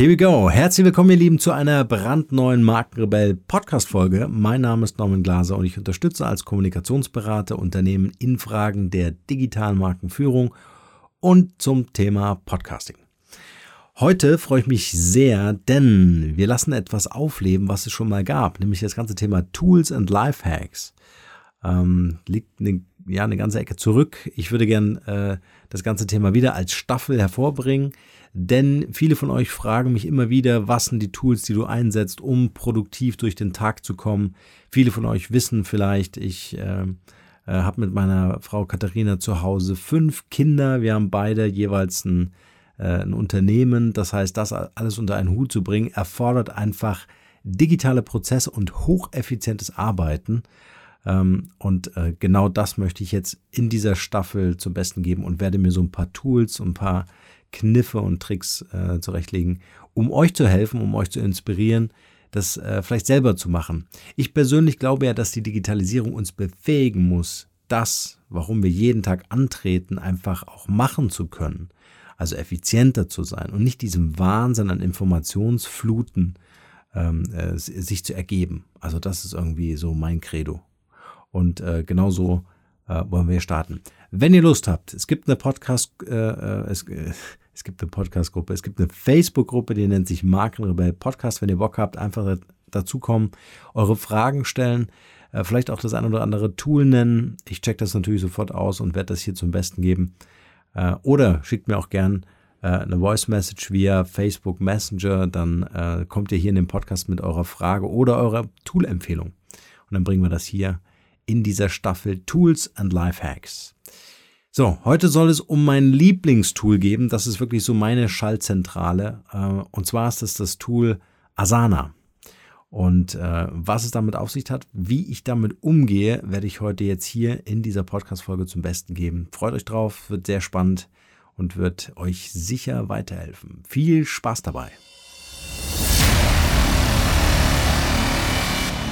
Here we go. Herzlich willkommen, ihr Lieben, zu einer brandneuen Markenrebell Podcast Folge. Mein Name ist Norman Glaser und ich unterstütze als Kommunikationsberater Unternehmen in Fragen der digitalen Markenführung und zum Thema Podcasting. Heute freue ich mich sehr, denn wir lassen etwas aufleben, was es schon mal gab, nämlich das ganze Thema Tools and Lifehacks. Ähm, liegt eine, ja eine ganze Ecke zurück. Ich würde gern äh, das ganze Thema wieder als Staffel hervorbringen. Denn viele von euch fragen mich immer wieder, was sind die Tools, die du einsetzt, um produktiv durch den Tag zu kommen. Viele von euch wissen vielleicht, ich äh, äh, habe mit meiner Frau Katharina zu Hause fünf Kinder. Wir haben beide jeweils ein, äh, ein Unternehmen. Das heißt, das alles unter einen Hut zu bringen, erfordert einfach digitale Prozesse und hocheffizientes Arbeiten. Ähm, und äh, genau das möchte ich jetzt in dieser Staffel zum Besten geben und werde mir so ein paar Tools ein paar Kniffe und Tricks äh, zurechtlegen, um euch zu helfen, um euch zu inspirieren, das äh, vielleicht selber zu machen. Ich persönlich glaube ja, dass die Digitalisierung uns befähigen muss, das, warum wir jeden Tag antreten, einfach auch machen zu können. Also effizienter zu sein und nicht diesem Wahnsinn an Informationsfluten ähm, äh, sich zu ergeben. Also das ist irgendwie so mein Credo. Und äh, genauso äh, wollen wir starten. Wenn ihr Lust habt, es gibt eine Podcast, äh, äh es, äh, es gibt eine Podcast-Gruppe, es gibt eine Facebook-Gruppe, die nennt sich Markenrebell Podcast. Wenn ihr Bock habt, einfach dazukommen, eure Fragen stellen, äh, vielleicht auch das ein oder andere Tool nennen. Ich check das natürlich sofort aus und werde das hier zum Besten geben. Äh, oder schickt mir auch gern äh, eine Voice Message via Facebook Messenger, dann äh, kommt ihr hier in den Podcast mit eurer Frage oder eurer Tool-Empfehlung. Und dann bringen wir das hier in dieser Staffel Tools and Lifehacks. So, heute soll es um mein Lieblingstool geben. Das ist wirklich so meine Schaltzentrale. Äh, und zwar ist das das Tool Asana. Und äh, was es damit auf sich hat, wie ich damit umgehe, werde ich heute jetzt hier in dieser Podcast-Folge zum Besten geben. Freut euch drauf, wird sehr spannend und wird euch sicher weiterhelfen. Viel Spaß dabei.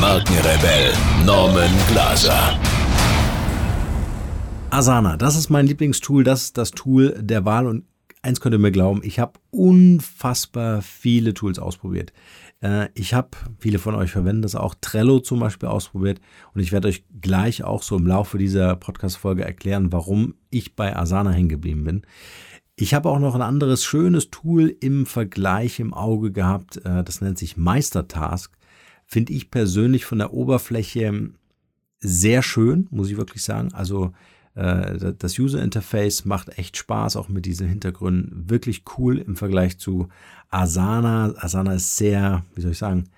Markenrebell Norman Glaser. Asana, das ist mein Lieblingstool, das ist das Tool der Wahl und eins könnt ihr mir glauben, ich habe unfassbar viele Tools ausprobiert. Äh, ich habe, viele von euch verwenden das auch, Trello zum Beispiel ausprobiert und ich werde euch gleich auch so im Laufe dieser Podcast-Folge erklären, warum ich bei Asana hängen geblieben bin. Ich habe auch noch ein anderes schönes Tool im Vergleich im Auge gehabt, äh, das nennt sich Meistertask. Finde ich persönlich von der Oberfläche sehr schön, muss ich wirklich sagen. Also äh, das User Interface macht echt Spaß, auch mit diesen Hintergründen. Wirklich cool im Vergleich zu Asana. Asana ist sehr, wie soll ich sagen,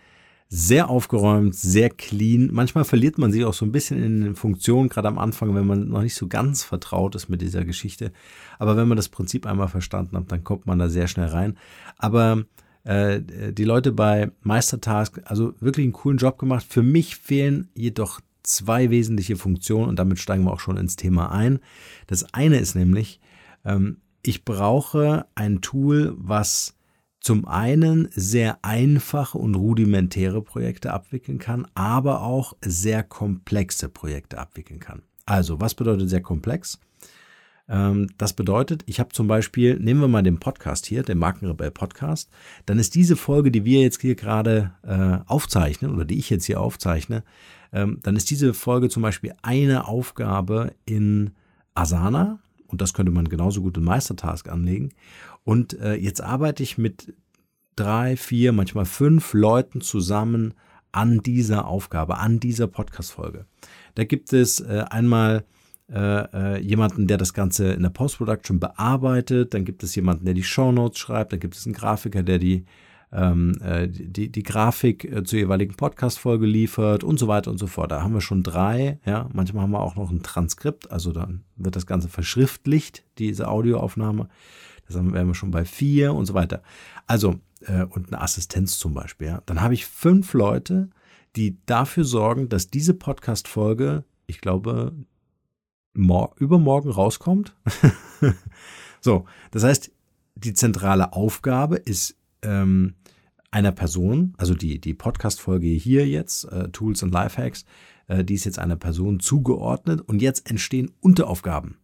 sehr aufgeräumt, sehr clean. Manchmal verliert man sich auch so ein bisschen in den Funktionen, gerade am Anfang, wenn man noch nicht so ganz vertraut ist mit dieser Geschichte. Aber wenn man das Prinzip einmal verstanden hat, dann kommt man da sehr schnell rein. Aber äh, die Leute bei Meistertask, also wirklich einen coolen Job gemacht. Für mich fehlen jedoch zwei wesentliche Funktionen und damit steigen wir auch schon ins Thema ein. Das eine ist nämlich, ähm, ich brauche ein Tool, was zum einen sehr einfache und rudimentäre Projekte abwickeln kann, aber auch sehr komplexe Projekte abwickeln kann. Also, was bedeutet sehr komplex? Ähm, das bedeutet, ich habe zum Beispiel, nehmen wir mal den Podcast hier, den Markenrebell Podcast, dann ist diese Folge, die wir jetzt hier gerade äh, aufzeichnen oder die ich jetzt hier aufzeichne, ähm, dann ist diese Folge zum Beispiel eine Aufgabe in Asana und das könnte man genauso gut in Meistertask anlegen. Und äh, jetzt arbeite ich mit drei, vier, manchmal fünf Leuten zusammen an dieser Aufgabe, an dieser Podcast-Folge. Da gibt es äh, einmal äh, äh, jemanden, der das Ganze in der Post-Production bearbeitet, dann gibt es jemanden, der die Show Notes schreibt, dann gibt es einen Grafiker, der die ähm, äh, die, die Grafik äh, zur jeweiligen Podcast-Folge liefert und so weiter und so fort. Da haben wir schon drei, ja. Manchmal haben wir auch noch ein Transkript, also dann wird das Ganze verschriftlicht, diese Audioaufnahme. Das wären wir schon bei vier und so weiter. Also, äh, und eine Assistenz zum Beispiel. Ja? Dann habe ich fünf Leute, die dafür sorgen, dass diese Podcast-Folge, ich glaube, übermorgen rauskommt. so, das heißt, die zentrale Aufgabe ist ähm, einer Person, also die, die Podcast-Folge hier jetzt, äh, Tools und Lifehacks, äh, die ist jetzt einer Person zugeordnet und jetzt entstehen Unteraufgaben.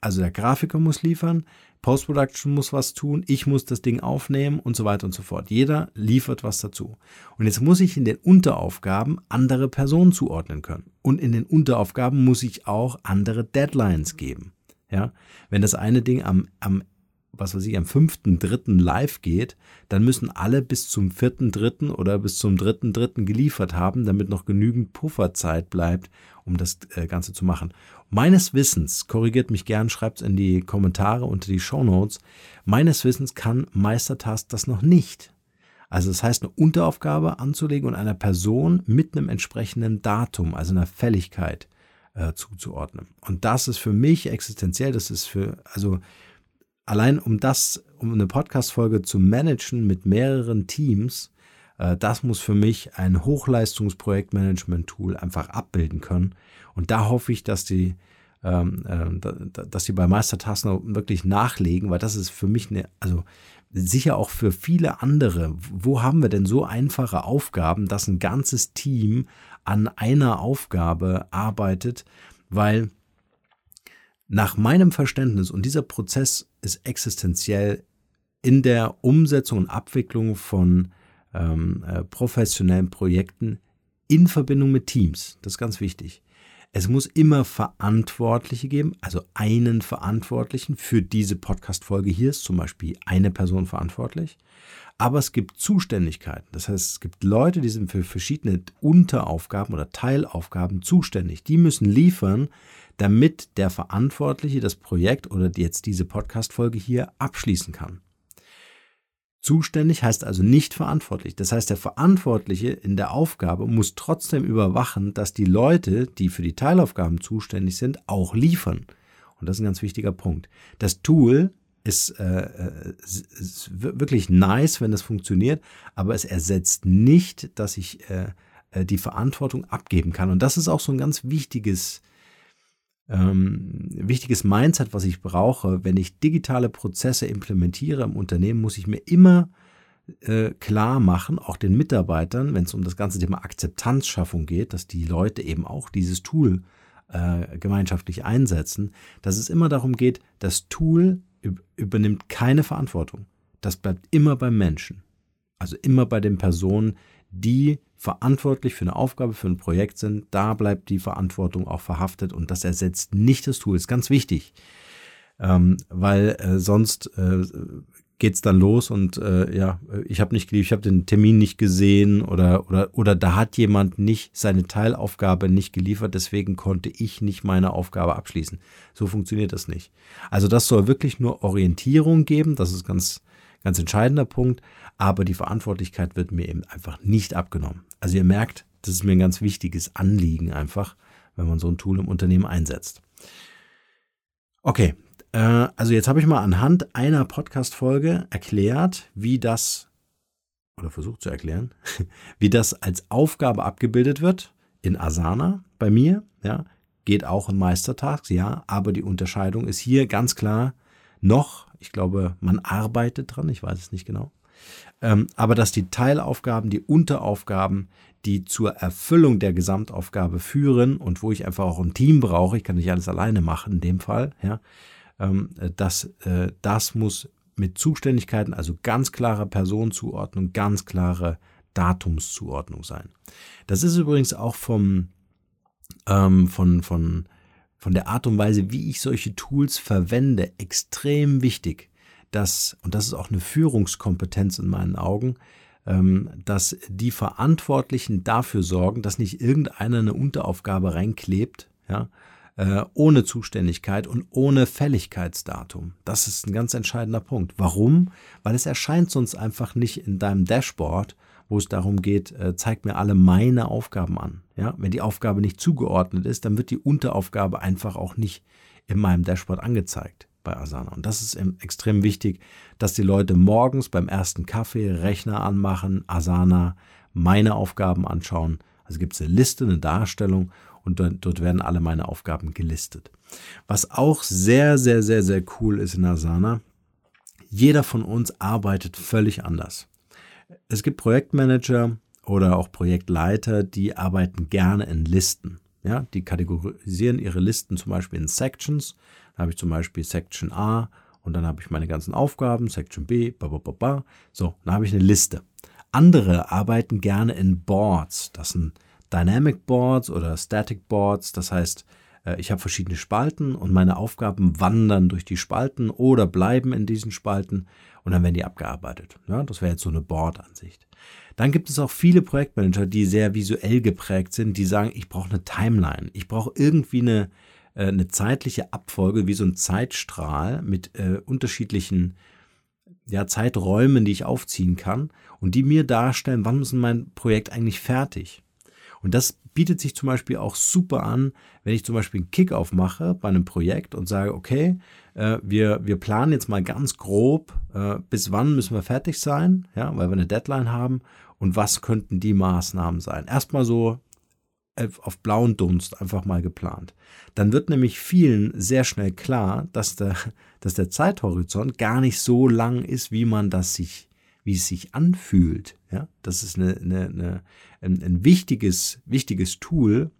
Also der Grafiker muss liefern, Post-Production muss was tun, ich muss das Ding aufnehmen und so weiter und so fort. Jeder liefert was dazu. Und jetzt muss ich in den Unteraufgaben andere Personen zuordnen können. Und in den Unteraufgaben muss ich auch andere Deadlines geben. Ja, wenn das eine Ding am, am was weiß ich, am 5.3. live geht, dann müssen alle bis zum 4.3. oder bis zum 3.3. geliefert haben, damit noch genügend Pufferzeit bleibt, um das äh, Ganze zu machen. Meines Wissens, korrigiert mich gern, schreibt es in die Kommentare unter die Show Notes, meines Wissens kann Meistertask das noch nicht. Also das heißt, eine Unteraufgabe anzulegen und einer Person mit einem entsprechenden Datum, also einer Fälligkeit äh, zuzuordnen. Und das ist für mich existenziell, das ist für, also allein um das, um eine Podcast-Folge zu managen mit mehreren Teams, äh, das muss für mich ein Hochleistungsprojektmanagement-Tool einfach abbilden können. Und da hoffe ich, dass die, ähm, äh, dass die bei Meistertasten wirklich nachlegen, weil das ist für mich eine, also sicher auch für viele andere. Wo haben wir denn so einfache Aufgaben, dass ein ganzes Team an einer Aufgabe arbeitet? Weil nach meinem Verständnis, und dieser Prozess ist existenziell in der Umsetzung und Abwicklung von ähm, äh, professionellen Projekten in Verbindung mit Teams. Das ist ganz wichtig. Es muss immer Verantwortliche geben, also einen Verantwortlichen für diese Podcast-Folge. Hier ist zum Beispiel eine Person verantwortlich. Aber es gibt Zuständigkeiten. Das heißt, es gibt Leute, die sind für verschiedene Unteraufgaben oder Teilaufgaben zuständig. Die müssen liefern, damit der Verantwortliche das Projekt oder jetzt diese Podcast-Folge hier abschließen kann. Zuständig heißt also nicht verantwortlich. Das heißt, der Verantwortliche in der Aufgabe muss trotzdem überwachen, dass die Leute, die für die Teilaufgaben zuständig sind, auch liefern. Und das ist ein ganz wichtiger Punkt. Das Tool ist, äh, ist wirklich nice, wenn das funktioniert, aber es ersetzt nicht, dass ich äh, äh die Verantwortung abgeben kann. Und das ist auch so ein ganz wichtiges ähm, wichtiges Mindset, was ich brauche. Wenn ich digitale Prozesse implementiere im Unternehmen, muss ich mir immer äh, klar machen, auch den Mitarbeitern, wenn es um das ganze Thema Akzeptanzschaffung geht, dass die Leute eben auch dieses Tool äh, gemeinschaftlich einsetzen, dass es immer darum geht, das Tool übernimmt keine Verantwortung. Das bleibt immer beim Menschen. Also immer bei den Personen, die verantwortlich für eine Aufgabe, für ein Projekt sind, da bleibt die Verantwortung auch verhaftet und das ersetzt nicht das Tool. Ist ganz wichtig, ähm, weil äh, sonst äh, geht's dann los und äh, ja, ich habe nicht ich habe den Termin nicht gesehen oder oder oder da hat jemand nicht seine Teilaufgabe nicht geliefert, deswegen konnte ich nicht meine Aufgabe abschließen. So funktioniert das nicht. Also das soll wirklich nur Orientierung geben, das ist ganz ganz entscheidender Punkt, aber die Verantwortlichkeit wird mir eben einfach nicht abgenommen. Also ihr merkt, das ist mir ein ganz wichtiges Anliegen einfach, wenn man so ein Tool im Unternehmen einsetzt. Okay, äh, also jetzt habe ich mal anhand einer Podcast-Folge erklärt, wie das, oder versucht zu erklären, wie das als Aufgabe abgebildet wird in Asana bei mir, ja, geht auch in Meistertasks, ja, aber die Unterscheidung ist hier ganz klar noch, ich glaube, man arbeitet dran, ich weiß es nicht genau, ähm, aber dass die Teilaufgaben, die Unteraufgaben, die zur Erfüllung der Gesamtaufgabe führen und wo ich einfach auch ein Team brauche, ich kann nicht alles alleine machen in dem Fall, ja, ähm, das, äh, das muss mit Zuständigkeiten, also ganz klare Personenzuordnung, ganz klare Datumszuordnung sein. Das ist übrigens auch vom, ähm, von, von, von der Art und Weise, wie ich solche Tools verwende, extrem wichtig dass, und das ist auch eine Führungskompetenz in meinen Augen, ähm, dass die Verantwortlichen dafür sorgen, dass nicht irgendeiner eine Unteraufgabe reinklebt, ja, äh, ohne Zuständigkeit und ohne Fälligkeitsdatum. Das ist ein ganz entscheidender Punkt. Warum? Weil es erscheint sonst einfach nicht in deinem Dashboard, wo es darum geht, äh, zeig mir alle meine Aufgaben an. Ja, wenn die Aufgabe nicht zugeordnet ist, dann wird die Unteraufgabe einfach auch nicht in meinem Dashboard angezeigt. bei Asana. Und das ist extrem wichtig, dass die Leute morgens beim ersten Kaffee Rechner anmachen, Asana, meine Aufgaben anschauen. Also gibt es eine Liste, eine Darstellung und dort werden alle meine Aufgaben gelistet. Was auch sehr, sehr, sehr, sehr cool ist in Asana, jeder von uns arbeitet völlig anders. Es gibt Projektmanager oder auch Projektleiter, die arbeiten gerne in Listen. Ja, die kategorisieren ihre Listen zum Beispiel in Sections. Da habe ich zum Beispiel Section A und dann habe ich meine ganzen Aufgaben, Section B, ba, ba, ba, ba. So, dann habe ich eine Liste. Andere arbeiten gerne in Boards. Das sind Dynamic Boards oder Static Boards. Das heißt, ich habe verschiedene Spalten und meine Aufgaben wandern durch die Spalten oder bleiben in diesen Spalten und dann werden die abgearbeitet. Ja, das wäre jetzt so eine Board-Ansicht. Dann gibt es auch viele Projektmanager, die sehr visuell geprägt sind, die sagen, ich brauche eine Timeline. Ich brauche irgendwie eine, äh, eine zeitliche Abfolge, wie so ein Zeitstrahl mit äh, unterschiedlichen ja, Zeiträumen, die ich aufziehen kann und die mir darstellen, wann ist mein Projekt eigentlich fertig. Und das bietet sich zum Beispiel auch super an, wenn ich zum Beispiel einen Kickoff mache bei einem Projekt und sage, okay, äh, wir, wir planen jetzt mal ganz grob, äh, bis wann müssen wir fertig sein, ja, weil wir eine Deadline haben und was könnten die Maßnahmen sein. Erstmal so äh, auf blauen Dunst einfach mal geplant. Dann wird nämlich vielen sehr schnell klar, dass der, dass der Zeithorizont gar nicht so lang ist, wie man das sich wie es sich anfühlt. Ja, das ist eine, eine, eine, ein, ein wichtiges, wichtiges Tool,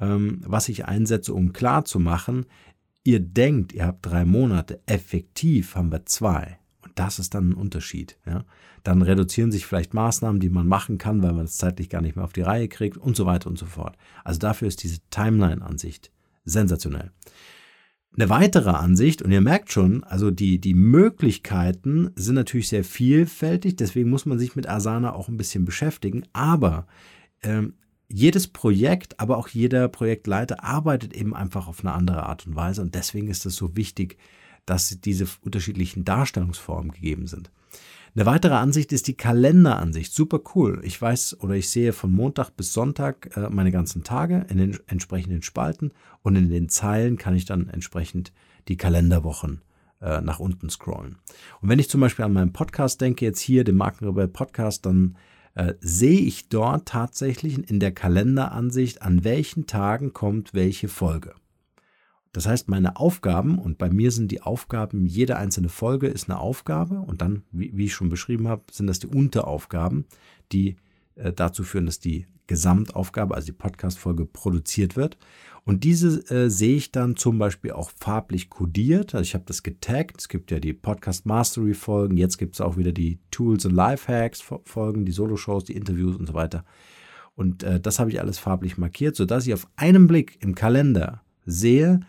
ähm, was ich einsetze, um klar zu machen, ihr denkt, ihr habt drei Monate, effektiv haben wir zwei. Und das ist dann ein Unterschied. Ja? Dann reduzieren sich vielleicht Maßnahmen, die man machen kann, weil man es zeitlich gar nicht mehr auf die Reihe kriegt und so weiter und so fort. Also dafür ist diese Timeline-Ansicht sensationell. Eine weitere Ansicht, und ihr merkt schon, also die, die Möglichkeiten sind natürlich sehr vielfältig, deswegen muss man sich mit Asana auch ein bisschen beschäftigen, aber ähm, jedes Projekt, aber auch jeder Projektleiter arbeitet eben einfach auf eine andere Art und Weise und deswegen ist es so wichtig, dass diese unterschiedlichen Darstellungsformen gegeben sind. Eine weitere Ansicht ist die Kalenderansicht. Super cool. Ich weiß oder ich sehe von Montag bis Sonntag äh, meine ganzen Tage in den entsprechenden Spalten und in den Zeilen kann ich dann entsprechend die Kalenderwochen äh, nach unten scrollen. Und wenn ich zum Beispiel an meinen Podcast denke, jetzt hier, den Markenrebell Podcast, dann äh, sehe ich dort tatsächlich in der Kalenderansicht, an welchen Tagen kommt welche Folge. Das heißt, meine Aufgaben, und bei mir sind die Aufgaben, jede einzelne Folge ist eine Aufgabe, und dann, wie, wie ich schon beschrieben habe, sind das die Unteraufgaben, die äh, dazu führen, dass die Gesamtaufgabe, also die Podcast-Folge, produziert wird. Und diese äh, sehe ich dann zum Beispiel auch farblich kodiert. Also ich habe das getaggt. Es gibt ja die Podcast Mastery Folgen. Jetzt gibt es auch wieder die Tools und Lifehacks Folgen, die Solo-Shows, die Interviews und so weiter. Und äh, das habe ich alles farblich markiert, sodass ich auf einen Blick im Kalender sehe,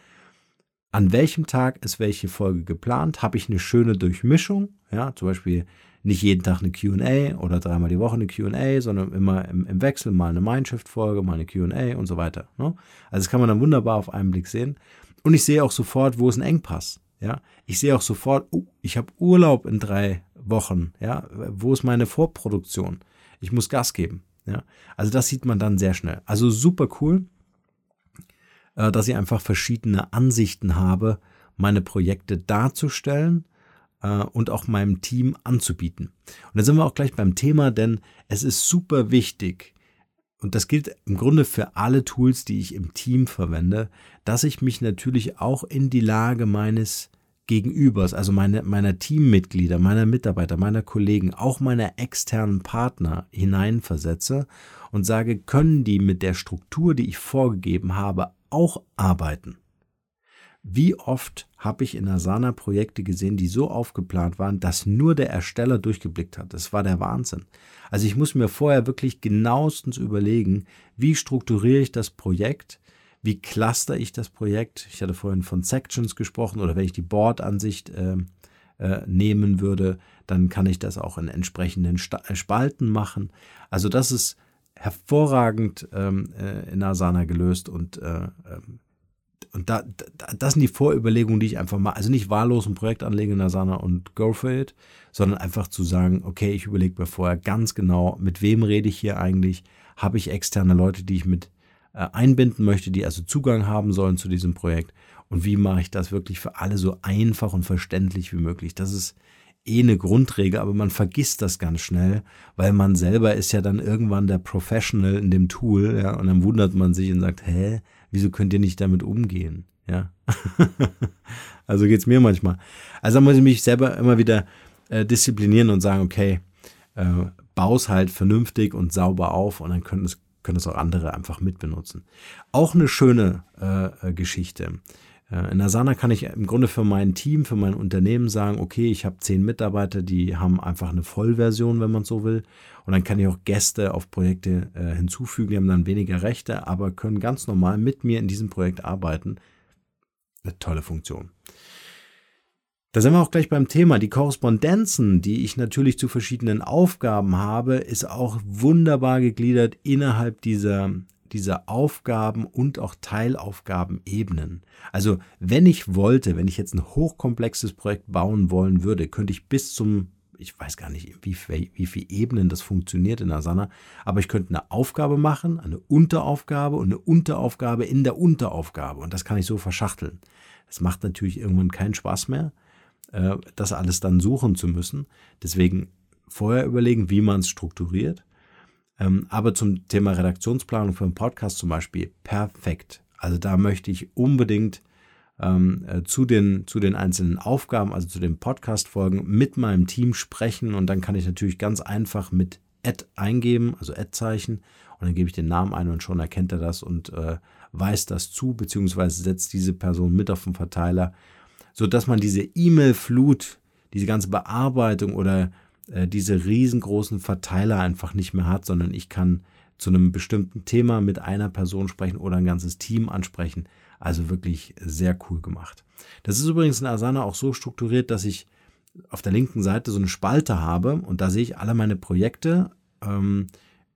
an welchem Tag ist welche Folge geplant? Habe ich eine schöne Durchmischung? Ja, zum Beispiel nicht jeden Tag eine QA oder dreimal die Woche eine QA, sondern immer im, im, Wechsel mal eine Mindshift-Folge, mal eine QA und so weiter. Ne? Also das kann man dann wunderbar auf einen Blick sehen. Und ich sehe auch sofort, wo ist ein Engpass. Ja, ich sehe auch sofort, oh, ich habe Urlaub in drei Wochen. Ja, wo ist meine Vorproduktion? Ich muss Gas geben. Ja, also das sieht man dann sehr schnell. Also super cool. Äh, dass ich einfach verschiedene Ansichten habe, meine Projekte darzustellen äh, und auch meinem Team anzubieten. Und da sind wir auch gleich beim Thema, denn es ist super wichtig, und das gilt im Grunde für alle Tools, die ich im Team verwende, dass ich mich natürlich auch in die Lage meines Gegenübers, also meine, meiner Teammitglieder, meiner Mitarbeiter, meiner Kollegen, auch meiner externen Partner hineinversetze und sage, können die mit der Struktur, die ich vorgegeben habe, auch arbeiten. Wie oft habe ich in Asana Projekte gesehen, die so aufgeplant waren, dass nur der Ersteller durchgeblickt hat. Das war der Wahnsinn. Also ich muss mir vorher wirklich genauestens überlegen, wie strukturiere ich das Projekt, wie cluster ich das Projekt. Ich hatte vorhin von Sections gesprochen oder wenn ich die Board-Ansicht äh, äh, nehmen würde, dann kann ich das auch in entsprechenden Sta Spalten machen. Also das ist hervorragend ähm, äh, in Asana gelöst und äh, ähm, und da, da, das sind die Vorüberlegungen, die ich einfach mal, also nicht wahllos ein Projekt anlegen in Asana und go for it, sondern einfach zu sagen, okay, ich überlege mir vorher ganz genau, mit wem rede ich hier eigentlich, habe ich externe Leute, die ich mit äh, einbinden möchte, die also Zugang haben sollen zu diesem Projekt. Und wie mache ich das wirklich für alle so einfach und verständlich wie möglich? Das ist eh eine Grundregel, aber man vergisst das ganz schnell, weil man selber ist ja dann irgendwann der Professional in dem Tool, ja, und dann wundert man sich und sagt, hä, wieso könnt ihr nicht damit umgehen? Ja. also geht's mir manchmal. Also da muss ich mich selber immer wieder äh, disziplinieren und sagen, okay, äh, baus halt vernünftig und sauber auf und dann können es, können es auch andere einfach mitbenutzen. Auch eine schöne äh, äh Geschichte. Äh, in Asana kann ich im Grunde für mein Team, für mein Unternehmen sagen, okay, ich habe zehn Mitarbeiter, die haben einfach eine Vollversion, wenn man so will. Und dann kann ich auch Gäste auf Projekte äh, hinzufügen, die haben dann weniger Rechte, aber können ganz normal mit mir in diesem Projekt arbeiten. Eine tolle Funktion. Da sind wir auch gleich beim Thema. Die Korrespondenzen, die ich natürlich zu verschiedenen Aufgaben habe, ist auch wunderbar gegliedert innerhalb dieser dieser Aufgaben und auch Teilaufgabenebenen. Also wenn ich wollte, wenn ich jetzt ein hochkomplexes Projekt bauen wollen würde, könnte ich bis zum, ich weiß gar nicht, wie, wie viele Ebenen das funktioniert in Asana, aber ich könnte eine Aufgabe machen, eine Unteraufgabe und eine Unteraufgabe in der Unteraufgabe. Und das kann ich so verschachteln. Das macht natürlich irgendwann keinen Spaß mehr, äh, das alles dann suchen zu müssen. Deswegen vorher überlegen, wie man es strukturiert aber zum Thema Redaktionsplanung für einen Podcast zum Beispiel perfekt. Also da möchte ich unbedingt ähm, äh, zu, den, zu den einzelnen Aufgaben, also zu den Podcast-Folgen mit meinem Team sprechen und dann kann ich natürlich ganz einfach mit Ad eingeben, also Ad-Zeichen und dann gebe ich den Namen ein und schon erkennt er das und äh, weist das zu, beziehungsweise setzt diese Person mit auf den Verteiler, sodass man diese E-Mail-Flut, diese ganze Bearbeitung oder äh, diese riesengroßen Verteiler einfach nicht mehr hat, sondern ich kann zu einem bestimmten Thema mit einer Person sprechen oder ein ganzes Team ansprechen. Also wirklich sehr cool gemacht. Das ist übrigens in Asana auch so strukturiert, dass ich auf der linken Seite so eine Spalte habe und da sehe ich alle meine Projekte. Ähm,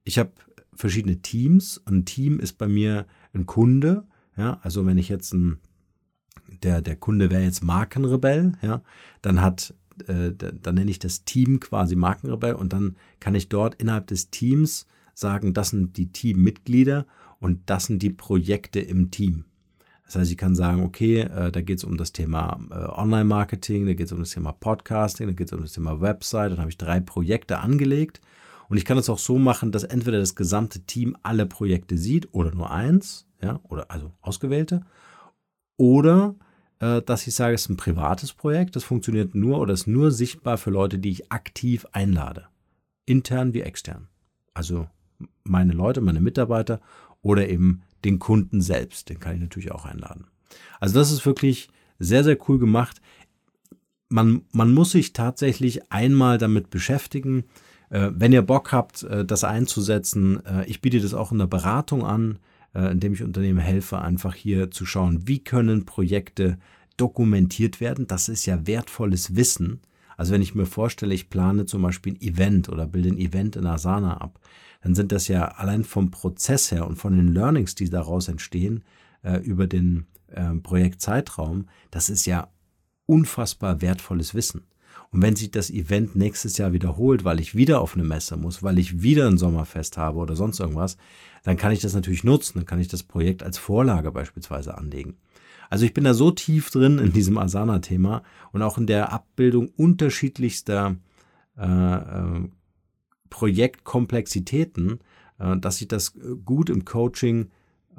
ich habe verschiedene Teams. Ein Team ist bei mir ein Kunde. Ja, also wenn ich jetzt ein, der, der Kunde wäre jetzt Markenrebell, ja, dann hat äh, dann nenne ich das Team quasi Markenrebell und dann kann ich dort innerhalb des Teams sagen, das sind die Teammitglieder und das sind die Projekte im Team. Das heißt, ich kann sagen, okay, äh, da geht es um das Thema äh, Online-Marketing, da geht es um das Thema Podcasting, da geht es um das Thema Website, dann habe ich drei Projekte angelegt und ich kann es auch so machen, dass entweder das gesamte Team alle Projekte sieht oder nur eins, ja, oder also ausgewählte, oder dass ich sage, es ist ein privates Projekt, das funktioniert nur oder ist nur sichtbar für Leute, die ich aktiv einlade. Intern wie extern. Also meine Leute, meine Mitarbeiter oder eben den Kunden selbst, den kann ich natürlich auch einladen. Also das ist wirklich sehr, sehr cool gemacht. Man, man muss sich tatsächlich einmal damit beschäftigen. Äh, wenn ihr Bock habt, äh, das einzusetzen, ich biete das auch in der Beratung an äh, indem ich Unternehmen helfe, einfach hier zu schauen, wie können Projekte dokumentiert werden. Das ist ja wertvolles Wissen. Also wenn ich mir vorstelle, ich plane zum Beispiel ein Event oder bilde ein Event in Asana ab, dann sind das ja allein vom Prozess her und von den Learnings, die daraus entstehen, äh, über den äh, Projektzeitraum, das ist ja unfassbar wertvolles Wissen. Und wenn sich das Event nächstes Jahr wiederholt, weil ich wieder auf eine Messe muss, weil ich wieder ein Sommerfest habe oder sonst irgendwas, dann kann ich das natürlich nutzen. Dann kann ich das Projekt als Vorlage beispielsweise anlegen. Also ich bin da so tief drin in diesem Asana-Thema und auch in der Abbildung unterschiedlichster äh, äh, Projektkomplexitäten, äh, dass ich das gut im Coaching,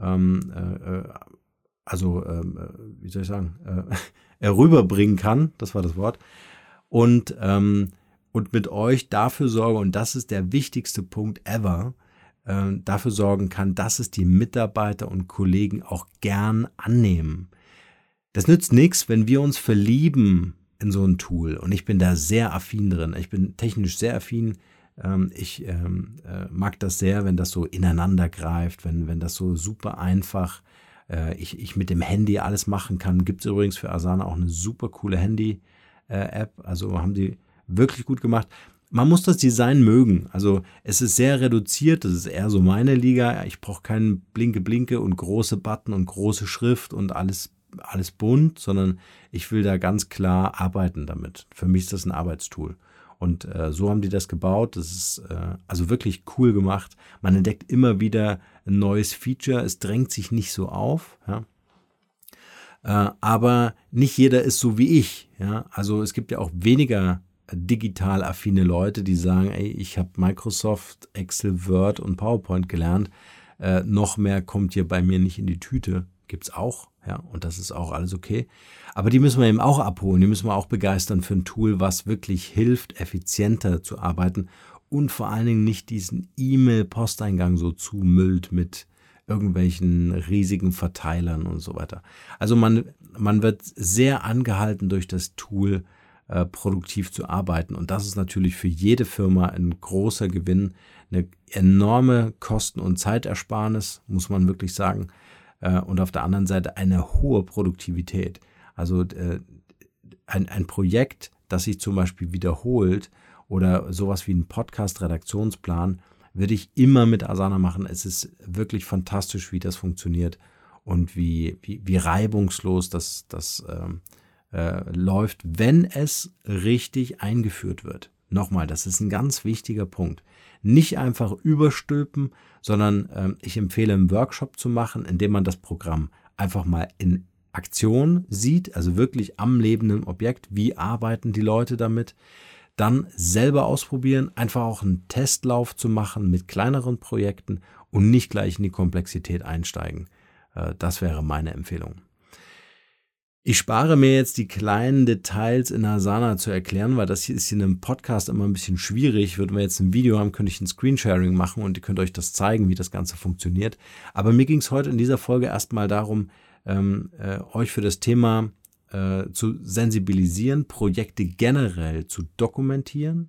ähm, äh, äh, also ähm, äh, wie soll ich sagen, rüberbringen kann. Das war das Wort und, ähm, und mit euch dafür sorge, und das ist der wichtigste Punkt ever, äh, dafür sorgen kann, dass es die Mitarbeiter und Kollegen auch gern annehmen. Das nützt nichts, wenn wir uns verlieben in so ein Tool. Und ich bin da sehr affin drin. Ich bin technisch sehr affin. Ähm, ich ähm, äh, mag das sehr, wenn das so ineinander greift, wenn, wenn das so super einfach äh, ich, ich mit dem Handy alles machen kann. Gibt es übrigens für Asana auch eine super coole Handy- äh, App. Also haben die wirklich gut gemacht. Man muss das Design mögen. Also es ist sehr reduziert. Das ist eher so meine Liga. Ich brauche keinen Blinke-Blinke und große Button und große Schrift und alles, alles bunt, sondern ich will da ganz klar arbeiten damit. Für mich ist das ein Arbeitstool. Und äh, so haben die das gebaut. Das ist äh, also wirklich cool gemacht. Man entdeckt immer wieder ein neues Feature. Es drängt sich nicht so auf. Ja. Äh, aber nicht jeder ist so wie ich. Ja. Also es gibt ja auch weniger digital affine Leute, die sagen, ey, ich habe Microsoft, Excel, Word und PowerPoint gelernt. Äh, noch mehr kommt hier bei mir nicht in die Tüte. Gibt's auch, ja, und das ist auch alles okay. Aber die müssen wir eben auch abholen, die müssen wir auch begeistern für ein Tool, was wirklich hilft, effizienter zu arbeiten und vor allen Dingen nicht diesen E-Mail-Posteingang so zumüllt mit irgendwelchen riesigen Verteilern und so weiter. Also man, man wird sehr angehalten durch das Tool, äh, produktiv zu arbeiten. Und das ist natürlich für jede Firma ein großer Gewinn, eine enorme Kosten- und Zeitersparnis, muss man wirklich sagen. Äh, und auf der anderen Seite eine hohe Produktivität. Also äh, ein, ein Projekt, das sich zum Beispiel wiederholt oder sowas wie ein Podcast-Redaktionsplan, würde ich immer mit Asana machen. Es ist wirklich fantastisch, wie das funktioniert und wie, wie, wie reibungslos das, das ähm, äh, läuft, wenn es richtig eingeführt wird. Nochmal, das ist ein ganz wichtiger Punkt. Nicht einfach überstülpen, sondern äh, ich empfehle einen Workshop zu machen, indem man das Programm einfach mal in Aktion sieht, also wirklich am lebenden Objekt, wie arbeiten die Leute damit, dann selber ausprobieren, einfach auch einen Testlauf zu machen mit kleineren Projekten und nicht gleich in die Komplexität einsteigen. Äh, das wäre meine Empfehlung. Ich spare mir jetzt die kleinen Details in Asana zu erklären, weil das hier ist in einem Podcast immer ein bisschen schwierig. Würden wir jetzt ein Video haben, könnte ich ein Screensharing machen und ihr könnt euch das zeigen, wie das Ganze funktioniert. Aber mir ging es heute in dieser Folge erstmal darum, ähm, äh, euch für das Thema äh, zu sensibilisieren, Projekte generell zu dokumentieren,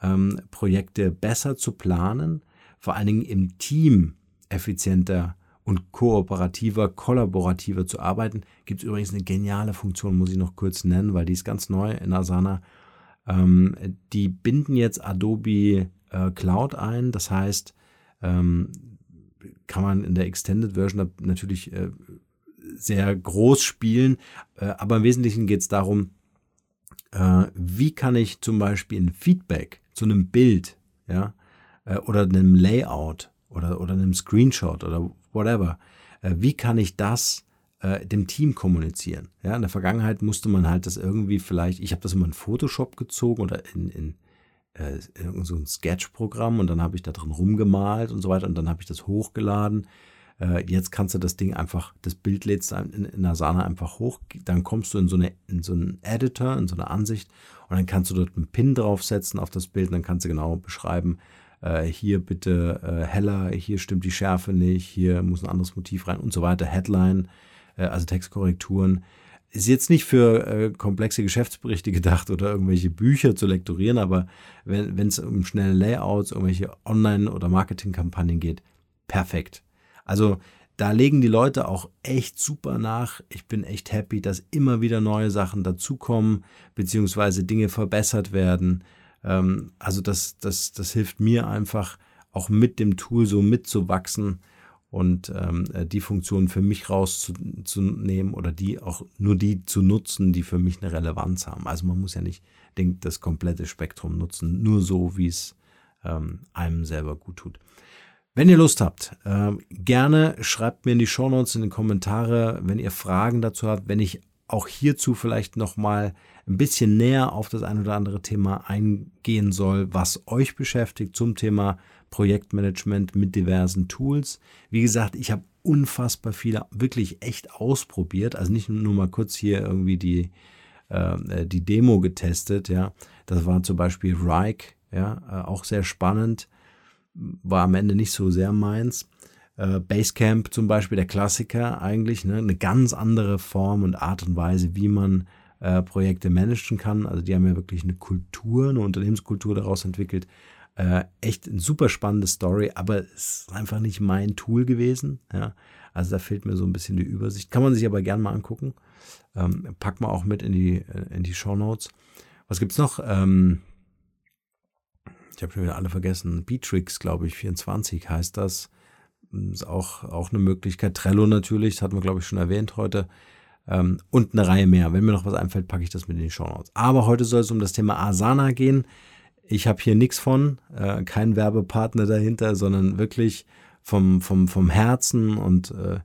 ähm, Projekte besser zu planen, vor allen Dingen im Team effizienter und kooperativer, kollaborativer zu arbeiten. Gibt es übrigens eine geniale Funktion, muss ich noch kurz nennen, weil die ist ganz neu in Asana. Ähm, die binden jetzt Adobe äh, Cloud ein. Das heißt, ähm, kann man in der Extended Version natürlich äh, sehr groß spielen. Äh, aber im Wesentlichen geht es darum, äh, wie kann ich zum Beispiel ein Feedback zu einem Bild ja, äh, oder einem Layout oder, oder einem Screenshot oder whatever. Äh, wie kann ich das äh, dem Team kommunizieren? Ja, in der Vergangenheit musste man halt das irgendwie vielleicht, ich habe das immer in Photoshop gezogen oder in, in, in so ein Sketch-Programm und dann habe ich da drin rumgemalt und so weiter und dann habe ich das hochgeladen. Äh, jetzt kannst du das Ding einfach, das Bild lädst in, in Asana einfach hoch, dann kommst du in so, eine, in so einen Editor, in so eine Ansicht und dann kannst du dort einen Pin draufsetzen auf das Bild und dann kannst du genau beschreiben, äh, hier bitte äh, heller, hier stimmt die Schärfe nicht, hier muss ein anderes Motiv rein und so weiter. Headline, äh, also Textkorrekturen. Ist jetzt nicht für äh, komplexe Geschäftsberichte gedacht oder irgendwelche Bücher zu lektorieren, aber wenn es um schnelle Layouts, irgendwelche Online- oder Marketingkampagnen geht, perfekt. Also da legen die Leute auch echt super nach. Ich bin echt happy, dass immer wieder neue Sachen dazukommen, beziehungsweise Dinge verbessert werden. Ähm, also das, das, das hilft mir einfach auch mit dem Tool so mitzuwachsen und ähm, äh, die Funktionen für mich rauszunehmen oder die auch nur die zu nutzen, die für mich eine Relevanz haben. Also man muss ja nicht den, das komplette Spektrum nutzen, nur so, wie es ähm, einem selber gut tut. Wenn ihr Lust habt, äh, gerne schreibt mir in die Shownotes, in den Kommentare, wenn ihr Fragen dazu habt, wenn ich auch hierzu vielleicht nochmal ein bisschen näher auf das ein oder andere Thema eingehen soll, was euch beschäftigt zum Thema Projektmanagement mit diversen Tools. Wie gesagt, ich habe unfassbar viele wirklich echt ausprobiert, also nicht nur mal kurz hier irgendwie die, äh, die Demo getestet, ja. Das war zum Beispiel Rike, ja, äh, auch sehr spannend, war am Ende nicht so sehr meins. Äh, Basecamp zum Beispiel, der Klassiker eigentlich, ne? eine ganz andere Form und Art und Weise, wie man äh, Projekte managen kann. Also die haben ja wirklich eine Kultur, eine Unternehmenskultur daraus entwickelt. Äh, echt eine super spannende Story, aber es ist einfach nicht mein Tool gewesen. Ja. Also da fehlt mir so ein bisschen die Übersicht. Kann man sich aber gerne mal angucken. Ähm, pack mal auch mit in die, äh, in die Show Notes. Was gibt's noch? Ähm, ich habe schon wieder alle vergessen. Beatrix, glaube ich, 24 heißt das. Ist auch, auch eine Möglichkeit. Trello natürlich, das hatten wir, glaube ich, schon erwähnt heute. ähm, und eine Reihe mehr. Wenn mir noch was einfällt, packe ich das mit in die Show Notes. Aber heute soll es um das Thema Asana gehen. Ich habe hier nichts von, äh, kein Werbepartner dahinter, sondern wirklich vom, vom, vom Herzen und äh,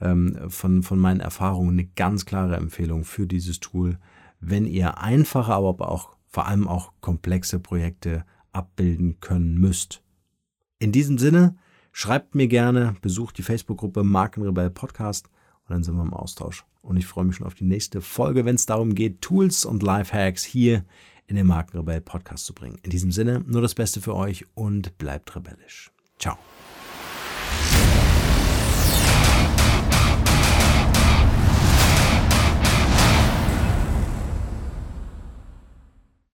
ähm, von, von meinen Erfahrungen eine ganz klare Empfehlung für dieses Tool, wenn ihr einfache, aber auch vor allem auch komplexe Projekte abbilden können müsst. In diesem Sinne, schreibt mir gerne, besucht die Facebook-Gruppe Markenrebell Podcast und dann sind wir im Austausch. Und ich freue mich schon auf die nächste Folge, wenn es darum geht, Tools und Lifehacks hier in den Markenrebell Podcast zu bringen. In diesem Sinne, nur das Beste für euch und bleibt rebellisch. Ciao.